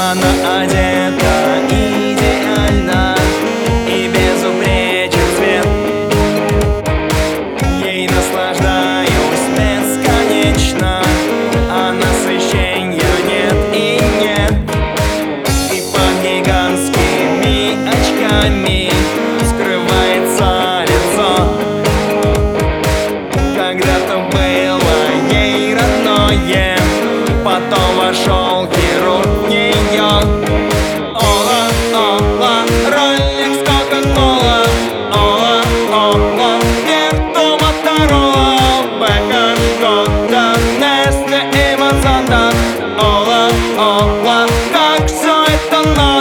Она одета ола, как все это надо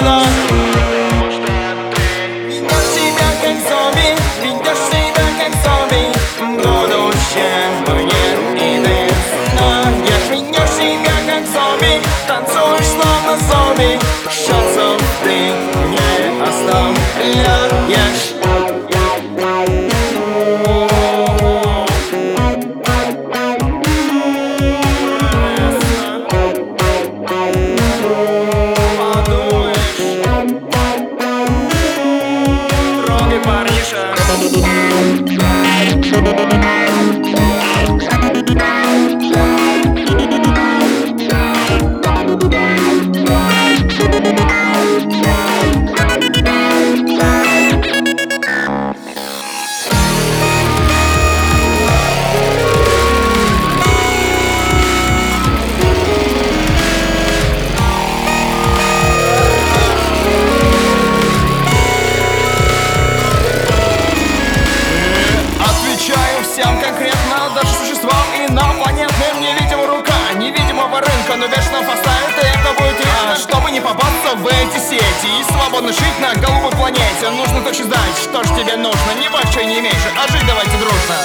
но вечно поставит, и это будет видно Чтобы не попасться в эти сети и свободно жить на голубой планете. Нужно точно знать, что ж тебе нужно, не больше не меньше, а жить давайте дружно.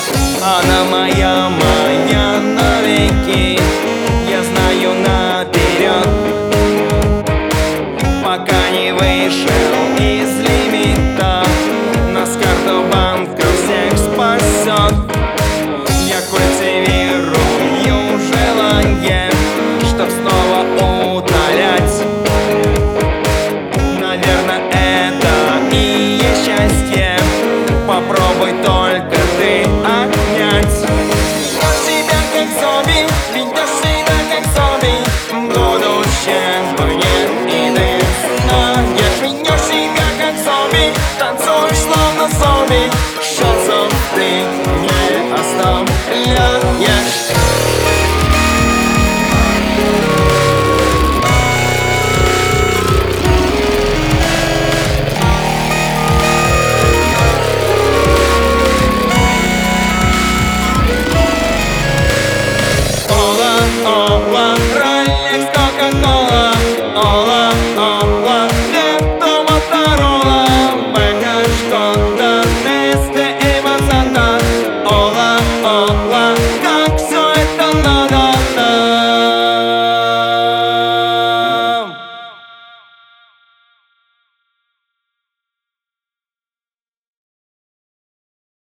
Она моя, моя